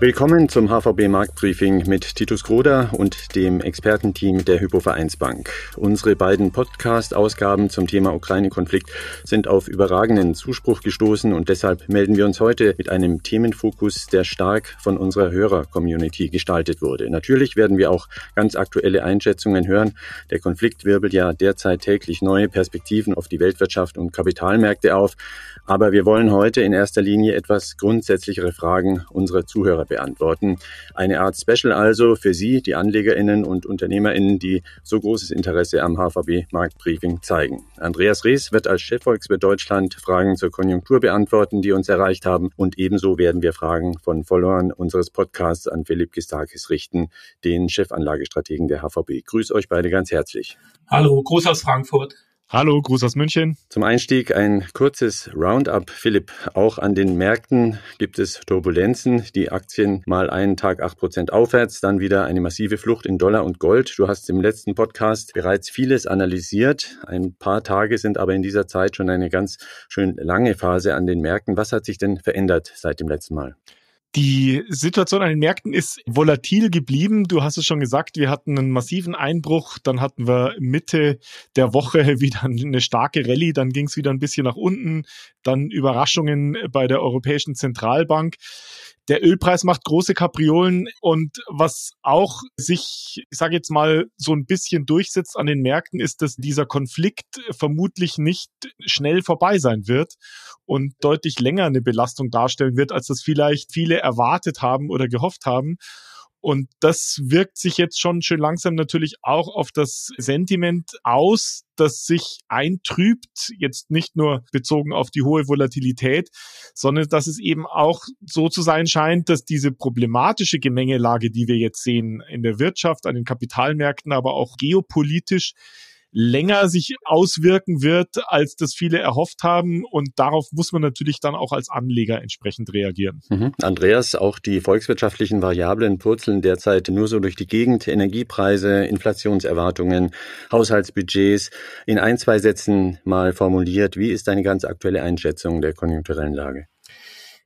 Willkommen zum HVB Marktbriefing mit Titus Groder und dem Expertenteam der Hypovereinsbank. Unsere beiden Podcast-Ausgaben zum Thema Ukraine-Konflikt sind auf überragenden Zuspruch gestoßen und deshalb melden wir uns heute mit einem Themenfokus, der stark von unserer Hörer-Community gestaltet wurde. Natürlich werden wir auch ganz aktuelle Einschätzungen hören. Der Konflikt wirbelt ja derzeit täglich neue Perspektiven auf die Weltwirtschaft und Kapitalmärkte auf. Aber wir wollen heute in erster Linie etwas grundsätzlichere Fragen unserer Zuhörer beantworten. Eine Art Special also für Sie, die AnlegerInnen und UnternehmerInnen, die so großes Interesse am HVB-Marktbriefing zeigen. Andreas Rees wird als Chefvolkswirt Deutschland Fragen zur Konjunktur beantworten, die uns erreicht haben. Und ebenso werden wir Fragen von Followern unseres Podcasts an Philipp Gistakis richten, den Chefanlagestrategen der HVB. Grüß euch beide ganz herzlich. Hallo, Gruß aus Frankfurt. Hallo, Gruß aus München. Zum Einstieg ein kurzes Roundup. Philipp, auch an den Märkten gibt es Turbulenzen. Die Aktien mal einen Tag acht Prozent aufwärts, dann wieder eine massive Flucht in Dollar und Gold. Du hast im letzten Podcast bereits vieles analysiert. Ein paar Tage sind aber in dieser Zeit schon eine ganz schön lange Phase an den Märkten. Was hat sich denn verändert seit dem letzten Mal? Die Situation an den Märkten ist volatil geblieben. Du hast es schon gesagt, wir hatten einen massiven Einbruch, dann hatten wir Mitte der Woche wieder eine starke Rallye, dann ging es wieder ein bisschen nach unten, dann Überraschungen bei der Europäischen Zentralbank. Der Ölpreis macht große Kapriolen und was auch sich, ich sage jetzt mal, so ein bisschen durchsetzt an den Märkten, ist, dass dieser Konflikt vermutlich nicht schnell vorbei sein wird und deutlich länger eine Belastung darstellen wird, als das vielleicht viele erwartet haben oder gehofft haben. Und das wirkt sich jetzt schon schön langsam natürlich auch auf das Sentiment aus, das sich eintrübt, jetzt nicht nur bezogen auf die hohe Volatilität, sondern dass es eben auch so zu sein scheint, dass diese problematische Gemengelage, die wir jetzt sehen in der Wirtschaft, an den Kapitalmärkten, aber auch geopolitisch, länger sich auswirken wird, als das viele erhofft haben. Und darauf muss man natürlich dann auch als Anleger entsprechend reagieren. Mhm. Andreas, auch die volkswirtschaftlichen Variablen purzeln derzeit nur so durch die Gegend. Energiepreise, Inflationserwartungen, Haushaltsbudgets. In ein, zwei Sätzen mal formuliert, wie ist deine ganz aktuelle Einschätzung der konjunkturellen Lage?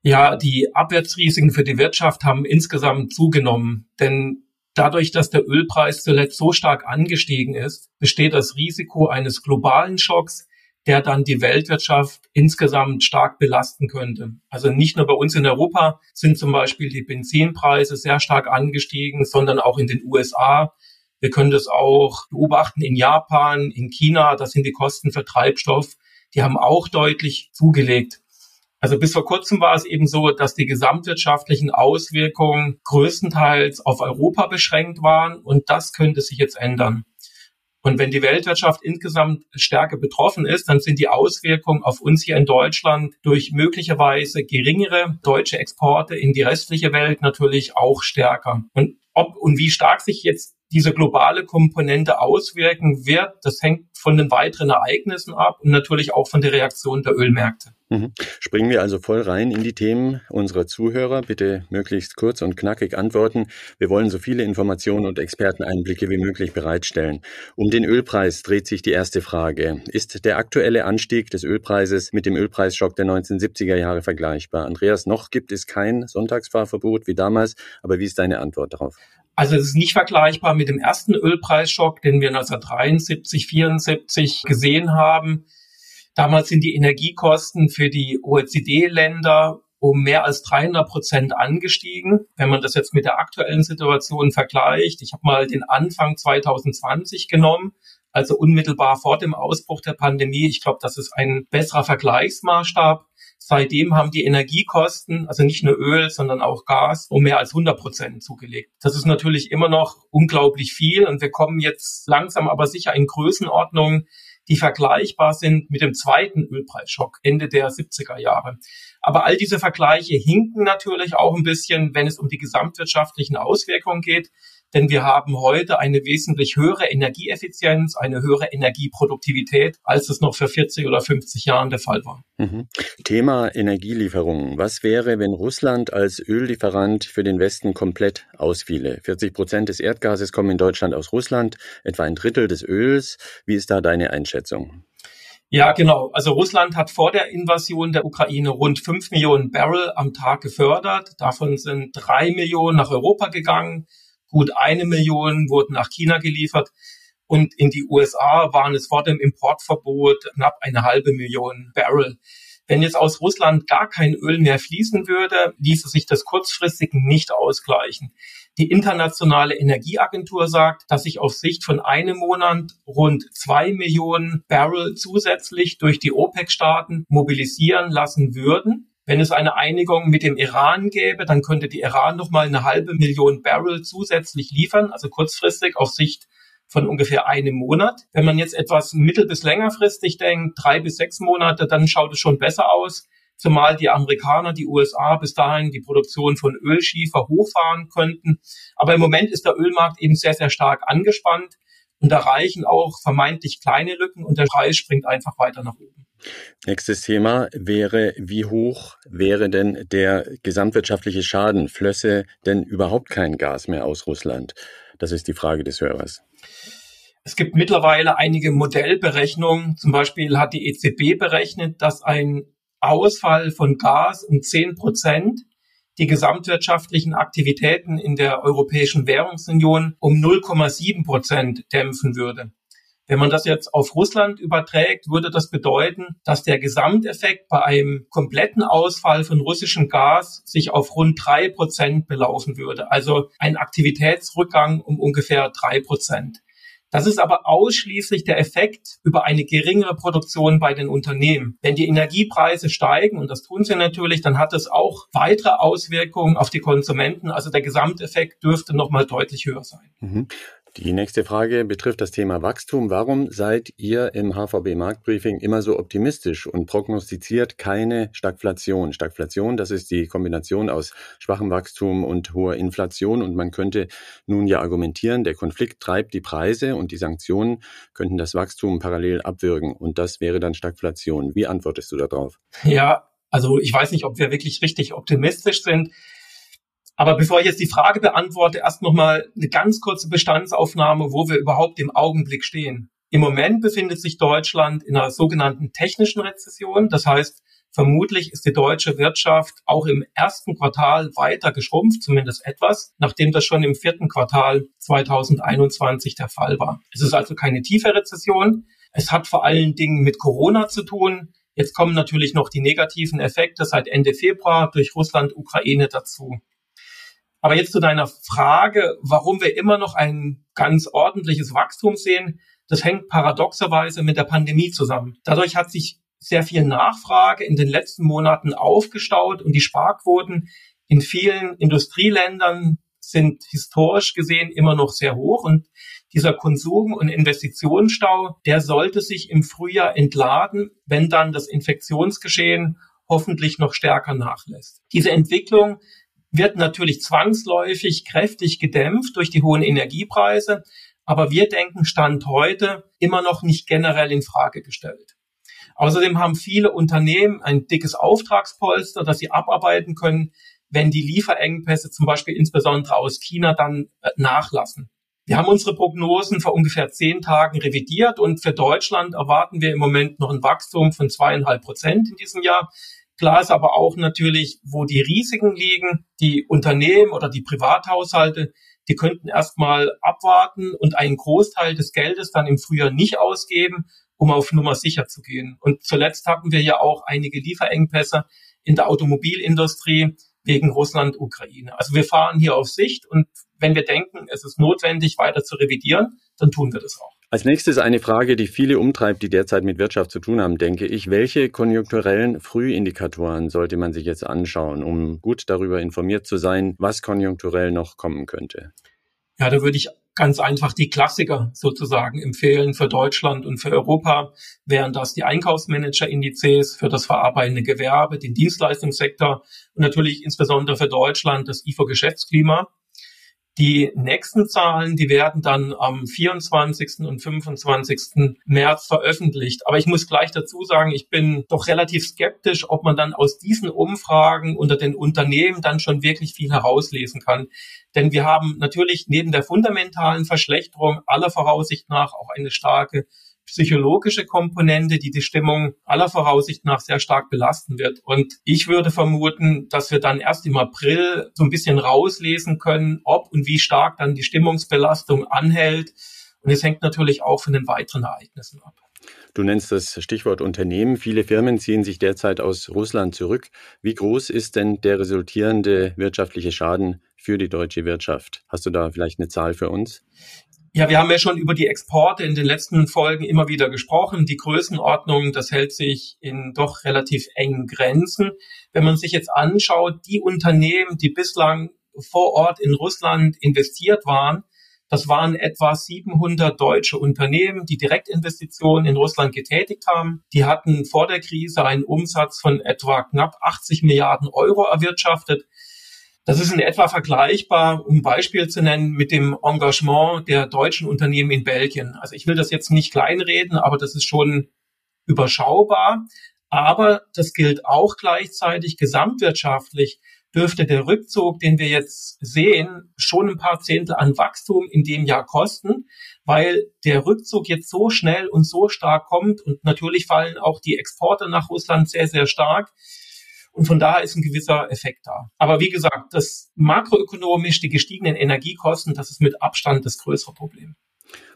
Ja, die Abwärtsrisiken für die Wirtschaft haben insgesamt zugenommen, denn Dadurch, dass der Ölpreis zuletzt so stark angestiegen ist, besteht das Risiko eines globalen Schocks, der dann die Weltwirtschaft insgesamt stark belasten könnte. Also nicht nur bei uns in Europa sind zum Beispiel die Benzinpreise sehr stark angestiegen, sondern auch in den USA. Wir können das auch beobachten in Japan, in China. Da sind die Kosten für Treibstoff, die haben auch deutlich zugelegt. Also bis vor kurzem war es eben so, dass die gesamtwirtschaftlichen Auswirkungen größtenteils auf Europa beschränkt waren und das könnte sich jetzt ändern. Und wenn die Weltwirtschaft insgesamt stärker betroffen ist, dann sind die Auswirkungen auf uns hier in Deutschland durch möglicherweise geringere deutsche Exporte in die restliche Welt natürlich auch stärker. Und ob und wie stark sich jetzt diese globale Komponente auswirken wird, das hängt von den weiteren Ereignissen ab und natürlich auch von der Reaktion der Ölmärkte. Mhm. Springen wir also voll rein in die Themen unserer Zuhörer. Bitte möglichst kurz und knackig antworten. Wir wollen so viele Informationen und Experteneinblicke wie möglich bereitstellen. Um den Ölpreis dreht sich die erste Frage. Ist der aktuelle Anstieg des Ölpreises mit dem Ölpreisschock der 1970er Jahre vergleichbar? Andreas, noch gibt es kein Sonntagsfahrverbot wie damals, aber wie ist deine Antwort darauf? Also es ist nicht vergleichbar mit dem ersten Ölpreisschock, den wir 1973, 74 gesehen haben. Damals sind die Energiekosten für die OECD-Länder um mehr als 300 Prozent angestiegen. Wenn man das jetzt mit der aktuellen Situation vergleicht, ich habe mal den Anfang 2020 genommen, also unmittelbar vor dem Ausbruch der Pandemie. Ich glaube, das ist ein besserer Vergleichsmaßstab. Seitdem haben die Energiekosten, also nicht nur Öl, sondern auch Gas, um mehr als 100 Prozent zugelegt. Das ist natürlich immer noch unglaublich viel und wir kommen jetzt langsam aber sicher in Größenordnungen, die vergleichbar sind mit dem zweiten Ölpreisschock Ende der 70er Jahre. Aber all diese Vergleiche hinken natürlich auch ein bisschen, wenn es um die gesamtwirtschaftlichen Auswirkungen geht denn wir haben heute eine wesentlich höhere Energieeffizienz, eine höhere Energieproduktivität, als es noch vor 40 oder 50 Jahren der Fall war. Mhm. Thema Energielieferungen. Was wäre, wenn Russland als Öllieferant für den Westen komplett ausfiele? 40 Prozent des Erdgases kommen in Deutschland aus Russland, etwa ein Drittel des Öls. Wie ist da deine Einschätzung? Ja, genau. Also Russland hat vor der Invasion der Ukraine rund fünf Millionen Barrel am Tag gefördert. Davon sind drei Millionen nach Europa gegangen. Gut eine Million wurden nach China geliefert. Und in die USA waren es vor dem Importverbot knapp eine halbe Million Barrel. Wenn jetzt aus Russland gar kein Öl mehr fließen würde, ließe sich das kurzfristig nicht ausgleichen. Die Internationale Energieagentur sagt, dass sich auf Sicht von einem Monat rund zwei Millionen Barrel zusätzlich durch die OPEC-Staaten mobilisieren lassen würden. Wenn es eine Einigung mit dem Iran gäbe, dann könnte die Iran noch mal eine halbe Million Barrel zusätzlich liefern, also kurzfristig auf Sicht von ungefähr einem Monat. Wenn man jetzt etwas mittel- bis längerfristig denkt, drei bis sechs Monate, dann schaut es schon besser aus zumal die Amerikaner, die USA bis dahin die Produktion von Ölschiefer hochfahren könnten. Aber im Moment ist der Ölmarkt eben sehr, sehr stark angespannt und da reichen auch vermeintlich kleine Lücken und der Preis springt einfach weiter nach oben. Nächstes Thema wäre, wie hoch wäre denn der gesamtwirtschaftliche Schaden? Flösse denn überhaupt kein Gas mehr aus Russland? Das ist die Frage des Hörers. Es gibt mittlerweile einige Modellberechnungen. Zum Beispiel hat die EZB berechnet, dass ein Ausfall von Gas um 10 Prozent die gesamtwirtschaftlichen Aktivitäten in der Europäischen Währungsunion um 0,7 Prozent dämpfen würde. Wenn man das jetzt auf Russland überträgt, würde das bedeuten, dass der Gesamteffekt bei einem kompletten Ausfall von russischem Gas sich auf rund drei Prozent belaufen würde. Also ein Aktivitätsrückgang um ungefähr drei Prozent. Das ist aber ausschließlich der Effekt über eine geringere Produktion bei den Unternehmen. Wenn die Energiepreise steigen, und das tun sie natürlich, dann hat es auch weitere Auswirkungen auf die Konsumenten. Also der Gesamteffekt dürfte nochmal deutlich höher sein. Mhm. Die nächste Frage betrifft das Thema Wachstum. Warum seid ihr im HVB Marktbriefing immer so optimistisch und prognostiziert keine Stagflation? Stagflation, das ist die Kombination aus schwachem Wachstum und hoher Inflation. Und man könnte nun ja argumentieren, der Konflikt treibt die Preise und die Sanktionen könnten das Wachstum parallel abwürgen. Und das wäre dann Stagflation. Wie antwortest du darauf? Ja, also ich weiß nicht, ob wir wirklich richtig optimistisch sind. Aber bevor ich jetzt die Frage beantworte, erst nochmal eine ganz kurze Bestandsaufnahme, wo wir überhaupt im Augenblick stehen. Im Moment befindet sich Deutschland in einer sogenannten technischen Rezession. Das heißt, vermutlich ist die deutsche Wirtschaft auch im ersten Quartal weiter geschrumpft, zumindest etwas, nachdem das schon im vierten Quartal 2021 der Fall war. Es ist also keine tiefe Rezession. Es hat vor allen Dingen mit Corona zu tun. Jetzt kommen natürlich noch die negativen Effekte seit Ende Februar durch Russland, Ukraine dazu. Aber jetzt zu deiner Frage, warum wir immer noch ein ganz ordentliches Wachstum sehen, das hängt paradoxerweise mit der Pandemie zusammen. Dadurch hat sich sehr viel Nachfrage in den letzten Monaten aufgestaut und die Sparquoten in vielen Industrieländern sind historisch gesehen immer noch sehr hoch und dieser Konsum- und Investitionsstau, der sollte sich im Frühjahr entladen, wenn dann das Infektionsgeschehen hoffentlich noch stärker nachlässt. Diese Entwicklung wird natürlich zwangsläufig kräftig gedämpft durch die hohen Energiepreise. Aber wir denken Stand heute immer noch nicht generell in Frage gestellt. Außerdem haben viele Unternehmen ein dickes Auftragspolster, das sie abarbeiten können, wenn die Lieferengpässe zum Beispiel insbesondere aus China dann äh, nachlassen. Wir haben unsere Prognosen vor ungefähr zehn Tagen revidiert und für Deutschland erwarten wir im Moment noch ein Wachstum von zweieinhalb Prozent in diesem Jahr. Klar ist aber auch natürlich, wo die Risiken liegen. Die Unternehmen oder die Privathaushalte, die könnten erstmal abwarten und einen Großteil des Geldes dann im Frühjahr nicht ausgeben, um auf Nummer sicher zu gehen. Und zuletzt hatten wir ja auch einige Lieferengpässe in der Automobilindustrie wegen Russland, Ukraine. Also wir fahren hier auf Sicht und wenn wir denken, es ist notwendig, weiter zu revidieren, dann tun wir das auch. Als nächstes eine Frage, die viele umtreibt, die derzeit mit Wirtschaft zu tun haben, denke ich. Welche konjunkturellen Frühindikatoren sollte man sich jetzt anschauen, um gut darüber informiert zu sein, was konjunkturell noch kommen könnte? Ja, da würde ich ganz einfach die Klassiker sozusagen empfehlen für Deutschland und für Europa. Wären das die Einkaufsmanager-Indizes für das verarbeitende Gewerbe, den Dienstleistungssektor und natürlich insbesondere für Deutschland das IFO-Geschäftsklima. Die nächsten Zahlen, die werden dann am 24. und 25. März veröffentlicht. Aber ich muss gleich dazu sagen, ich bin doch relativ skeptisch, ob man dann aus diesen Umfragen unter den Unternehmen dann schon wirklich viel herauslesen kann. Denn wir haben natürlich neben der fundamentalen Verschlechterung aller Voraussicht nach auch eine starke psychologische Komponente, die die Stimmung aller Voraussicht nach sehr stark belasten wird. Und ich würde vermuten, dass wir dann erst im April so ein bisschen rauslesen können, ob und wie stark dann die Stimmungsbelastung anhält. Und es hängt natürlich auch von den weiteren Ereignissen ab. Du nennst das Stichwort Unternehmen. Viele Firmen ziehen sich derzeit aus Russland zurück. Wie groß ist denn der resultierende wirtschaftliche Schaden für die deutsche Wirtschaft? Hast du da vielleicht eine Zahl für uns? Ja, wir haben ja schon über die Exporte in den letzten Folgen immer wieder gesprochen. Die Größenordnung, das hält sich in doch relativ engen Grenzen. Wenn man sich jetzt anschaut, die Unternehmen, die bislang vor Ort in Russland investiert waren, das waren etwa 700 deutsche Unternehmen, die Direktinvestitionen in Russland getätigt haben. Die hatten vor der Krise einen Umsatz von etwa knapp 80 Milliarden Euro erwirtschaftet. Das ist in etwa vergleichbar, um Beispiel zu nennen, mit dem Engagement der deutschen Unternehmen in Belgien. Also ich will das jetzt nicht kleinreden, aber das ist schon überschaubar. Aber das gilt auch gleichzeitig gesamtwirtschaftlich dürfte der Rückzug, den wir jetzt sehen, schon ein paar Zehntel an Wachstum in dem Jahr kosten, weil der Rückzug jetzt so schnell und so stark kommt und natürlich fallen auch die Exporte nach Russland sehr, sehr stark. Und von daher ist ein gewisser Effekt da. Aber wie gesagt, das makroökonomisch, die gestiegenen Energiekosten, das ist mit Abstand das größere Problem.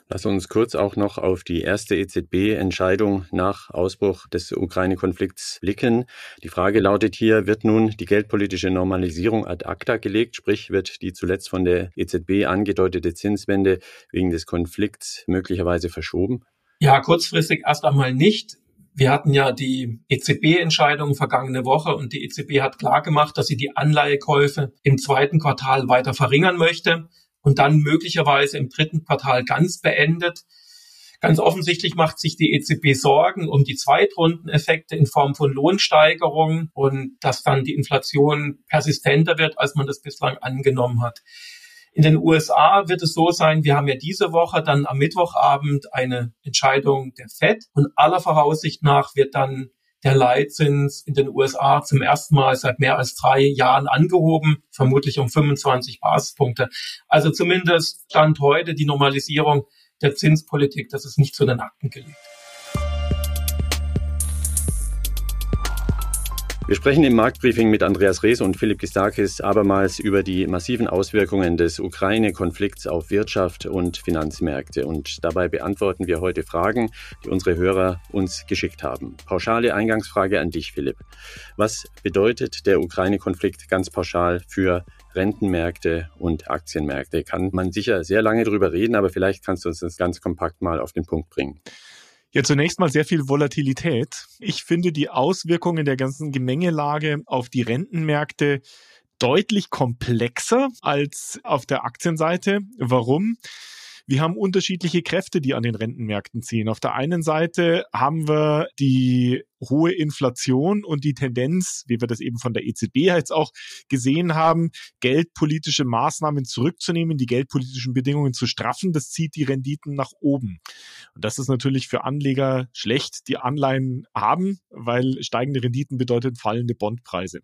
Lass uns kurz auch noch auf die erste EZB-Entscheidung nach Ausbruch des Ukraine-Konflikts blicken. Die Frage lautet hier, wird nun die geldpolitische Normalisierung ad acta gelegt, sprich wird die zuletzt von der EZB angedeutete Zinswende wegen des Konflikts möglicherweise verschoben? Ja, kurzfristig erst einmal nicht. Wir hatten ja die EZB-Entscheidung vergangene Woche und die EZB hat klargemacht, dass sie die Anleihekäufe im zweiten Quartal weiter verringern möchte und dann möglicherweise im dritten Quartal ganz beendet. Ganz offensichtlich macht sich die EZB Sorgen um die Zweitrundeneffekte in Form von Lohnsteigerungen und dass dann die Inflation persistenter wird, als man das bislang angenommen hat. In den USA wird es so sein, wir haben ja diese Woche dann am Mittwochabend eine Entscheidung der FED und aller Voraussicht nach wird dann der Leitzins in den USA zum ersten Mal seit mehr als drei Jahren angehoben, vermutlich um 25 Basispunkte. Also zumindest stand heute die Normalisierung der Zinspolitik, das ist nicht zu den Akten gelegt. Wir sprechen im Marktbriefing mit Andreas Rees und Philipp Gistakis abermals über die massiven Auswirkungen des Ukraine-Konflikts auf Wirtschaft und Finanzmärkte. Und dabei beantworten wir heute Fragen, die unsere Hörer uns geschickt haben. Pauschale Eingangsfrage an dich, Philipp. Was bedeutet der Ukraine-Konflikt ganz pauschal für Rentenmärkte und Aktienmärkte? Kann man sicher sehr lange drüber reden, aber vielleicht kannst du uns das ganz kompakt mal auf den Punkt bringen. Ja, zunächst mal sehr viel Volatilität. Ich finde die Auswirkungen der ganzen Gemengelage auf die Rentenmärkte deutlich komplexer als auf der Aktienseite. Warum? Wir haben unterschiedliche Kräfte, die an den Rentenmärkten ziehen. Auf der einen Seite haben wir die hohe Inflation und die Tendenz, wie wir das eben von der EZB jetzt auch gesehen haben, geldpolitische Maßnahmen zurückzunehmen, die geldpolitischen Bedingungen zu straffen, das zieht die Renditen nach oben. Und das ist natürlich für Anleger schlecht, die Anleihen haben, weil steigende Renditen bedeutet fallende Bondpreise.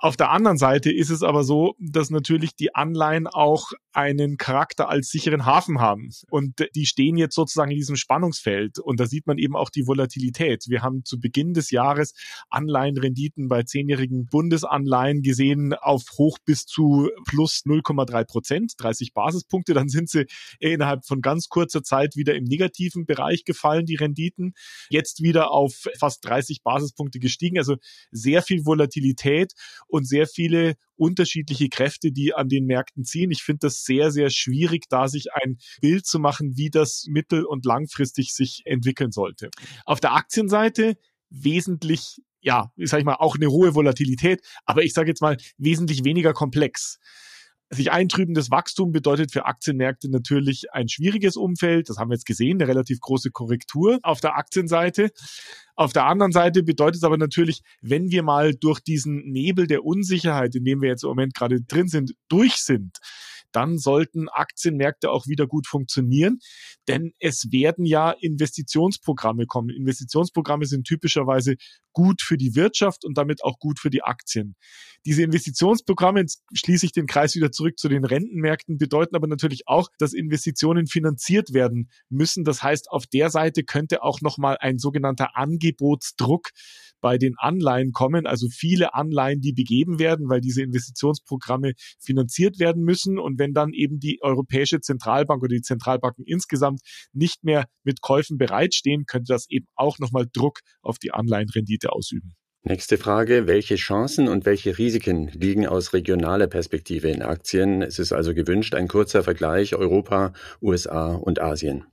Auf der anderen Seite ist es aber so, dass natürlich die Anleihen auch einen Charakter als sicheren Hafen haben. Und die stehen jetzt sozusagen in diesem Spannungsfeld. Und da sieht man eben auch die Volatilität. Wir haben zu Beginn des Jahres Anleihenrenditen bei zehnjährigen Bundesanleihen gesehen auf hoch bis zu plus 0,3 Prozent, 30 Basispunkte. Dann sind sie innerhalb von ganz kurzer Zeit wieder im negativen Bereich gefallen, die Renditen. Jetzt wieder auf fast 30 Basispunkte gestiegen. Also sehr viel Volatilität und sehr viele unterschiedliche Kräfte, die an den Märkten ziehen. Ich finde das sehr, sehr schwierig, da sich ein Bild zu machen, wie das mittel- und langfristig sich entwickeln sollte. Auf der Aktienseite wesentlich ja, sag ich mal, auch eine hohe Volatilität, aber ich sage jetzt mal wesentlich weniger komplex. Sich eintrübendes Wachstum bedeutet für Aktienmärkte natürlich ein schwieriges Umfeld. Das haben wir jetzt gesehen, eine relativ große Korrektur auf der Aktienseite. Auf der anderen Seite bedeutet es aber natürlich, wenn wir mal durch diesen Nebel der Unsicherheit, in dem wir jetzt im Moment gerade drin sind, durch sind, dann sollten Aktienmärkte auch wieder gut funktionieren, denn es werden ja Investitionsprogramme kommen. Investitionsprogramme sind typischerweise gut für die Wirtschaft und damit auch gut für die Aktien. Diese Investitionsprogramme, jetzt schließe ich den Kreis wieder zurück zu den Rentenmärkten, bedeuten aber natürlich auch, dass Investitionen finanziert werden müssen. Das heißt, auf der Seite könnte auch nochmal ein sogenannter Angebotsdruck bei den Anleihen kommen, also viele Anleihen, die begeben werden, weil diese Investitionsprogramme finanziert werden müssen. Und wenn dann eben die Europäische Zentralbank oder die Zentralbanken insgesamt nicht mehr mit Käufen bereitstehen, könnte das eben auch nochmal Druck auf die Anleihenrendite ausüben. Nächste Frage. Welche Chancen und welche Risiken liegen aus regionaler Perspektive in Aktien? Es ist also gewünscht ein kurzer Vergleich Europa, USA und Asien.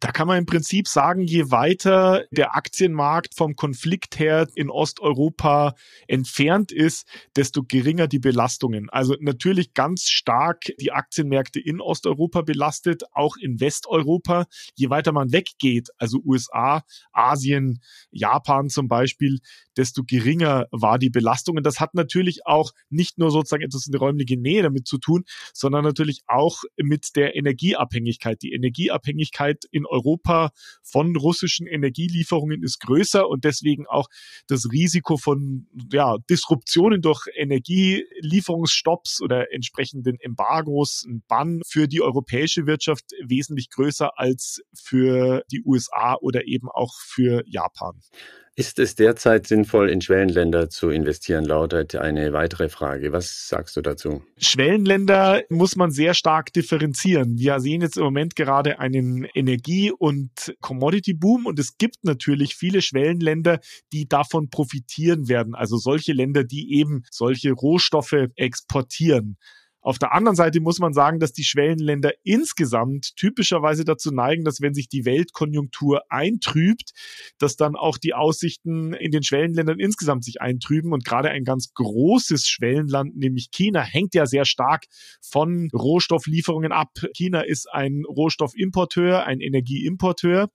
Da kann man im Prinzip sagen, je weiter der Aktienmarkt vom Konflikt her in Osteuropa entfernt ist, desto geringer die Belastungen. Also natürlich ganz stark die Aktienmärkte in Osteuropa belastet, auch in Westeuropa. Je weiter man weggeht, also USA, Asien, Japan zum Beispiel, desto geringer war die Belastung. Und das hat natürlich auch nicht nur sozusagen etwas in der räumlichen Nähe damit zu tun, sondern natürlich auch mit der Energieabhängigkeit. Die Energieabhängigkeit in Europa von russischen Energielieferungen ist größer und deswegen auch das Risiko von ja, Disruptionen durch Energielieferungsstopps oder entsprechenden Embargos, ein Bann für die europäische Wirtschaft wesentlich größer als für die USA oder eben auch für Japan. Ist es derzeit sinnvoll, in Schwellenländer zu investieren, lautet eine weitere Frage. Was sagst du dazu? Schwellenländer muss man sehr stark differenzieren. Wir sehen jetzt im Moment gerade einen Energie- und Commodity-Boom und es gibt natürlich viele Schwellenländer, die davon profitieren werden. Also solche Länder, die eben solche Rohstoffe exportieren. Auf der anderen Seite muss man sagen, dass die Schwellenländer insgesamt typischerweise dazu neigen, dass wenn sich die Weltkonjunktur eintrübt, dass dann auch die Aussichten in den Schwellenländern insgesamt sich eintrüben. Und gerade ein ganz großes Schwellenland, nämlich China, hängt ja sehr stark von Rohstofflieferungen ab. China ist ein Rohstoffimporteur, ein Energieimporteur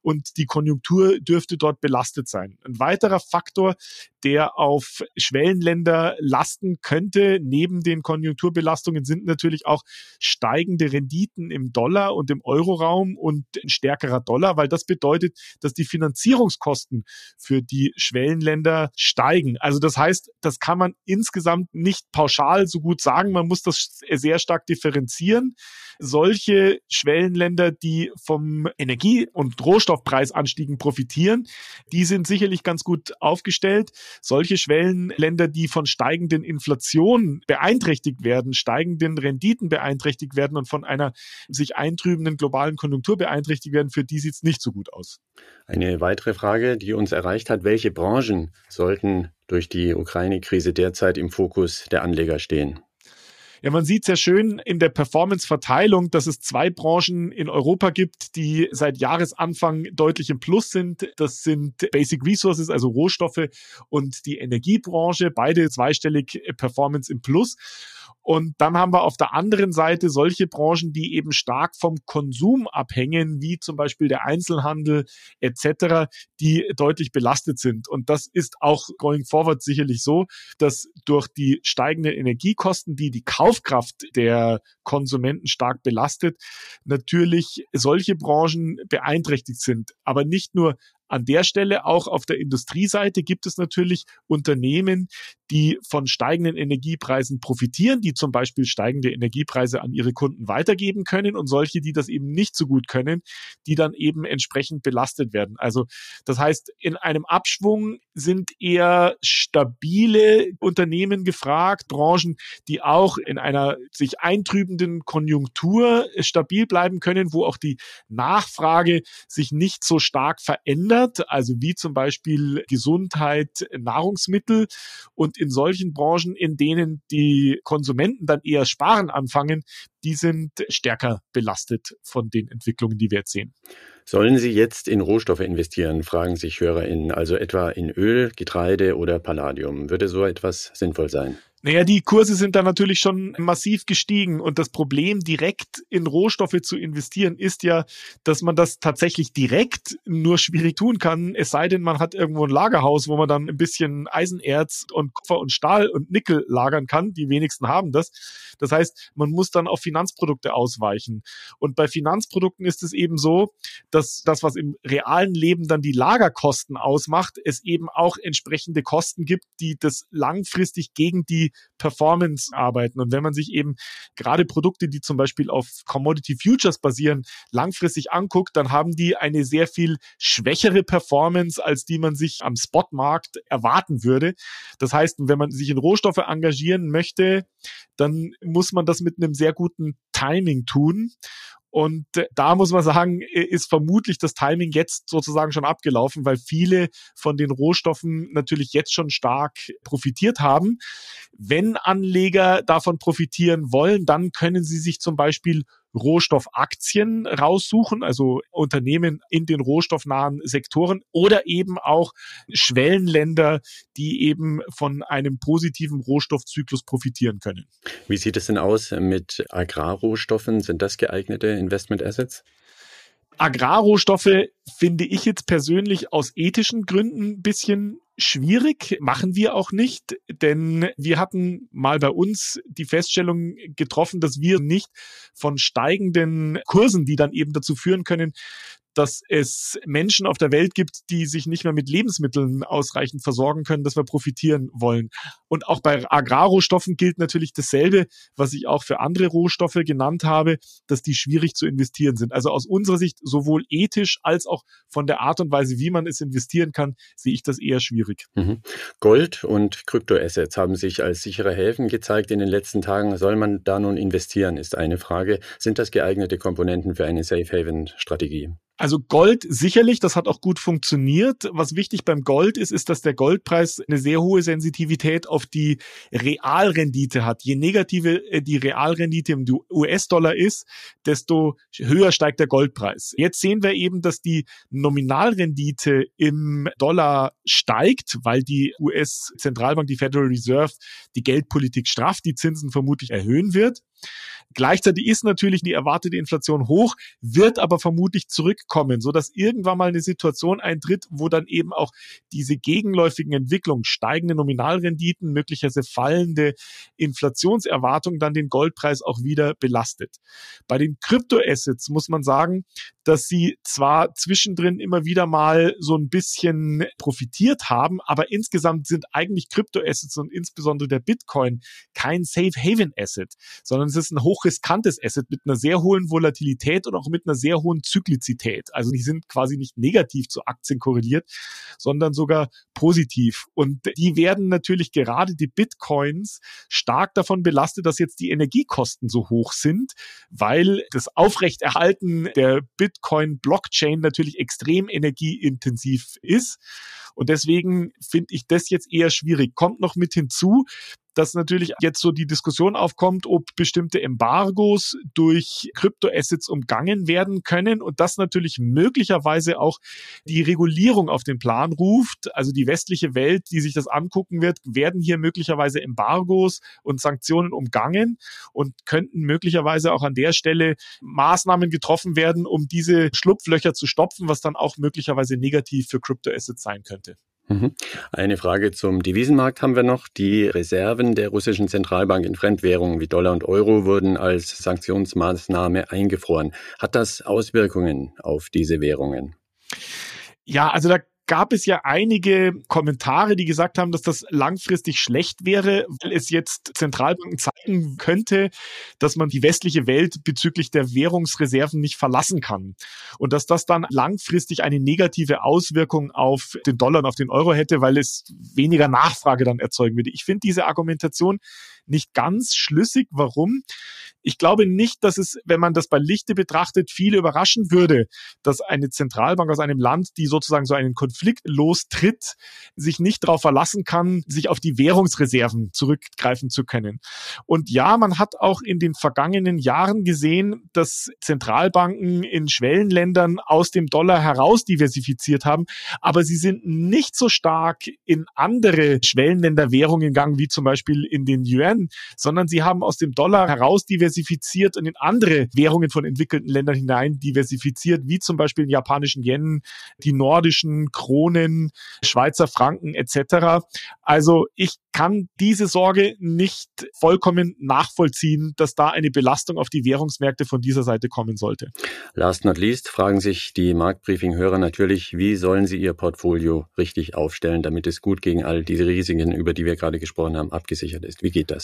und die Konjunktur dürfte dort belastet sein. Ein weiterer Faktor, der auf Schwellenländer lasten könnte, neben den Konjunkturbelastungen, sind natürlich auch steigende Renditen im Dollar und im Euroraum und ein stärkerer Dollar, weil das bedeutet, dass die Finanzierungskosten für die Schwellenländer steigen. Also das heißt, das kann man insgesamt nicht pauschal so gut sagen. Man muss das sehr stark differenzieren. Solche Schwellenländer, die vom Energie- und Rohstoffpreisanstiegen profitieren, die sind sicherlich ganz gut aufgestellt solche Schwellenländer, die von steigenden Inflationen beeinträchtigt werden, steigenden Renditen beeinträchtigt werden und von einer sich eintrübenden globalen Konjunktur beeinträchtigt werden, für die sieht es nicht so gut aus. Eine weitere Frage, die uns erreicht hat, welche Branchen sollten durch die Ukraine-Krise derzeit im Fokus der Anleger stehen? Ja, man sieht sehr schön in der Performance-Verteilung, dass es zwei Branchen in Europa gibt, die seit Jahresanfang deutlich im Plus sind. Das sind Basic Resources, also Rohstoffe und die Energiebranche, beide zweistellig Performance im Plus. Und dann haben wir auf der anderen Seite solche Branchen, die eben stark vom Konsum abhängen, wie zum Beispiel der Einzelhandel etc., die deutlich belastet sind. Und das ist auch going forward sicherlich so, dass durch die steigenden Energiekosten, die die Kaufkraft der Konsumenten stark belastet, natürlich solche Branchen beeinträchtigt sind. Aber nicht nur an der Stelle auch auf der Industrieseite gibt es natürlich Unternehmen, die von steigenden Energiepreisen profitieren, die zum Beispiel steigende Energiepreise an ihre Kunden weitergeben können und solche, die das eben nicht so gut können, die dann eben entsprechend belastet werden. Also das heißt, in einem Abschwung sind eher stabile Unternehmen gefragt, Branchen, die auch in einer sich eintrübenden Konjunktur stabil bleiben können, wo auch die Nachfrage sich nicht so stark verändert verändert, also wie zum Beispiel Gesundheit, Nahrungsmittel. Und in solchen Branchen, in denen die Konsumenten dann eher sparen anfangen, die sind stärker belastet von den Entwicklungen, die wir jetzt sehen. Sollen Sie jetzt in Rohstoffe investieren, fragen sich HörerInnen, also etwa in Öl, Getreide oder Palladium. Würde so etwas sinnvoll sein? Naja, die Kurse sind da natürlich schon massiv gestiegen und das Problem, direkt in Rohstoffe zu investieren, ist ja, dass man das tatsächlich direkt nur schwierig tun kann, es sei denn, man hat irgendwo ein Lagerhaus, wo man dann ein bisschen Eisenerz und Kupfer und Stahl und Nickel lagern kann. Die wenigsten haben das. Das heißt, man muss dann auf Finanzprodukte ausweichen. Und bei Finanzprodukten ist es eben so, dass das, was im realen Leben dann die Lagerkosten ausmacht, es eben auch entsprechende Kosten gibt, die das langfristig gegen die Performance arbeiten. Und wenn man sich eben gerade Produkte, die zum Beispiel auf Commodity Futures basieren, langfristig anguckt, dann haben die eine sehr viel schwächere Performance, als die man sich am Spotmarkt erwarten würde. Das heißt, wenn man sich in Rohstoffe engagieren möchte, dann muss man das mit einem sehr guten Timing tun. Und äh, da muss man sagen, ist vermutlich das Timing jetzt sozusagen schon abgelaufen, weil viele von den Rohstoffen natürlich jetzt schon stark profitiert haben. Wenn Anleger davon profitieren wollen, dann können sie sich zum Beispiel Rohstoffaktien raussuchen, also Unternehmen in den rohstoffnahen Sektoren oder eben auch Schwellenländer, die eben von einem positiven Rohstoffzyklus profitieren können. Wie sieht es denn aus mit Agrarrohstoffen? Sind das geeignete Investment Assets? Agrarrohstoffe finde ich jetzt persönlich aus ethischen Gründen ein bisschen schwierig, machen wir auch nicht, denn wir hatten mal bei uns die Feststellung getroffen, dass wir nicht von steigenden Kursen, die dann eben dazu führen können, dass es Menschen auf der Welt gibt, die sich nicht mehr mit Lebensmitteln ausreichend versorgen können, dass wir profitieren wollen. Und auch bei Agrarrohstoffen gilt natürlich dasselbe, was ich auch für andere Rohstoffe genannt habe, dass die schwierig zu investieren sind. Also aus unserer Sicht sowohl ethisch als auch von der Art und Weise, wie man es investieren kann, sehe ich das eher schwierig. Mhm. Gold und Kryptoassets haben sich als sichere Häfen gezeigt in den letzten Tagen. Soll man da nun investieren, ist eine Frage. Sind das geeignete Komponenten für eine Safe Haven Strategie? Also Gold sicherlich, das hat auch gut funktioniert. Was wichtig beim Gold ist, ist, dass der Goldpreis eine sehr hohe Sensitivität auf die Realrendite hat. Je negativer äh, die Realrendite im US-Dollar ist, desto höher steigt der Goldpreis. Jetzt sehen wir eben, dass die Nominalrendite im Dollar steigt, weil die US-Zentralbank, die Federal Reserve, die Geldpolitik strafft, die Zinsen vermutlich erhöhen wird. Gleichzeitig ist natürlich die erwartete Inflation hoch, wird aber vermutlich zurückkommen, so dass irgendwann mal eine Situation eintritt, wo dann eben auch diese gegenläufigen Entwicklungen, steigende Nominalrenditen, möglicherweise fallende Inflationserwartungen dann den Goldpreis auch wieder belastet. Bei den Kryptoassets muss man sagen, dass sie zwar zwischendrin immer wieder mal so ein bisschen profitiert haben, aber insgesamt sind eigentlich Kryptoassets und insbesondere der Bitcoin kein Safe Haven Asset, sondern es ist ein hochriskantes Asset mit einer sehr hohen Volatilität und auch mit einer sehr hohen Zyklizität. Also die sind quasi nicht negativ zu Aktien korreliert, sondern sogar positiv. Und die werden natürlich gerade die Bitcoins stark davon belastet, dass jetzt die Energiekosten so hoch sind, weil das Aufrechterhalten der Bitcoin-Blockchain natürlich extrem energieintensiv ist. Und deswegen finde ich das jetzt eher schwierig. Kommt noch mit hinzu, dass natürlich jetzt so die Diskussion aufkommt, ob bestimmte Embargos durch Kryptoassets umgangen werden können und das natürlich möglicherweise auch die Regulierung auf den Plan ruft. Also die westliche Welt, die sich das angucken wird, werden hier möglicherweise Embargos und Sanktionen umgangen und könnten möglicherweise auch an der Stelle Maßnahmen getroffen werden, um diese Schlupflöcher zu stopfen, was dann auch möglicherweise negativ für Kryptoassets sein könnte. Mhm. Eine Frage zum Devisenmarkt haben wir noch. Die Reserven der russischen Zentralbank in Fremdwährungen wie Dollar und Euro wurden als Sanktionsmaßnahme eingefroren. Hat das Auswirkungen auf diese Währungen? Ja, also da gab es ja einige Kommentare, die gesagt haben, dass das langfristig schlecht wäre, weil es jetzt Zentralbanken zeigen könnte, dass man die westliche Welt bezüglich der Währungsreserven nicht verlassen kann. Und dass das dann langfristig eine negative Auswirkung auf den Dollar und auf den Euro hätte, weil es weniger Nachfrage dann erzeugen würde. Ich finde diese Argumentation nicht ganz schlüssig. Warum? Ich glaube nicht, dass es, wenn man das bei Lichte betrachtet, viele überraschen würde, dass eine Zentralbank aus einem Land, die sozusagen so einen Konflikt lostritt, sich nicht darauf verlassen kann, sich auf die Währungsreserven zurückgreifen zu können. Und ja, man hat auch in den vergangenen Jahren gesehen, dass Zentralbanken in Schwellenländern aus dem Dollar heraus diversifiziert haben, aber sie sind nicht so stark in andere Schwellenländerwährungen gegangen, wie zum Beispiel in den Yuan, sondern sie haben aus dem Dollar heraus diversifiziert und in andere Währungen von entwickelten Ländern hinein diversifiziert, wie zum Beispiel den japanischen Yen, die nordischen Kronen, Schweizer Franken etc. Also ich kann diese Sorge nicht vollkommen nachvollziehen, dass da eine Belastung auf die Währungsmärkte von dieser Seite kommen sollte. Last not least fragen sich die Marktbriefing-Hörer natürlich, wie sollen sie ihr Portfolio richtig aufstellen, damit es gut gegen all diese Risiken, über die wir gerade gesprochen haben, abgesichert ist. Wie geht das?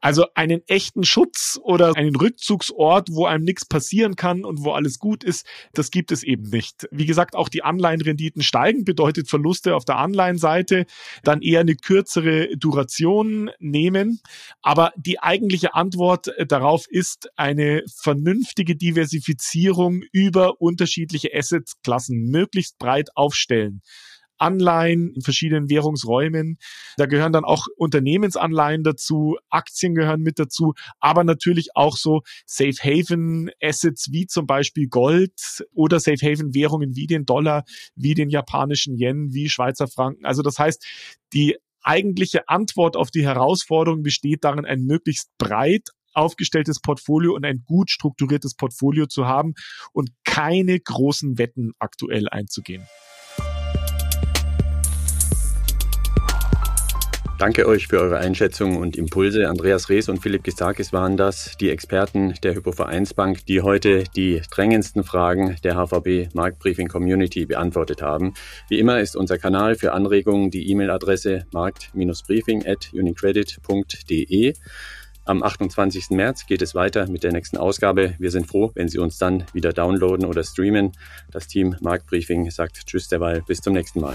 Also einen echten Schutz oder einen Rückzugsort, wo einem nichts passieren kann und wo alles gut ist, das gibt es eben nicht. Wie gesagt, auch die Anleihenrenditen steigen, bedeutet Verluste auf der Anleihenseite, dann eher eine kürzere Duration nehmen. Aber die eigentliche Antwort darauf ist eine vernünftige Diversifizierung über unterschiedliche Assetklassen möglichst breit aufstellen. Anleihen in verschiedenen Währungsräumen. Da gehören dann auch Unternehmensanleihen dazu, Aktien gehören mit dazu, aber natürlich auch so Safe Haven Assets wie zum Beispiel Gold oder Safe Haven Währungen wie den Dollar, wie den japanischen Yen, wie Schweizer Franken. Also das heißt, die eigentliche Antwort auf die Herausforderung besteht darin, ein möglichst breit aufgestelltes Portfolio und ein gut strukturiertes Portfolio zu haben und keine großen Wetten aktuell einzugehen. Danke euch für eure Einschätzungen und Impulse. Andreas Rees und Philipp Gistakis waren das, die Experten der Hypovereinsbank, die heute die drängendsten Fragen der HVB Marktbriefing Community beantwortet haben. Wie immer ist unser Kanal für Anregungen die E-Mail-Adresse markt-briefing at unicredit.de. Am 28. März geht es weiter mit der nächsten Ausgabe. Wir sind froh, wenn Sie uns dann wieder downloaden oder streamen. Das Team Marktbriefing sagt Tschüss derweil. Bis zum nächsten Mal.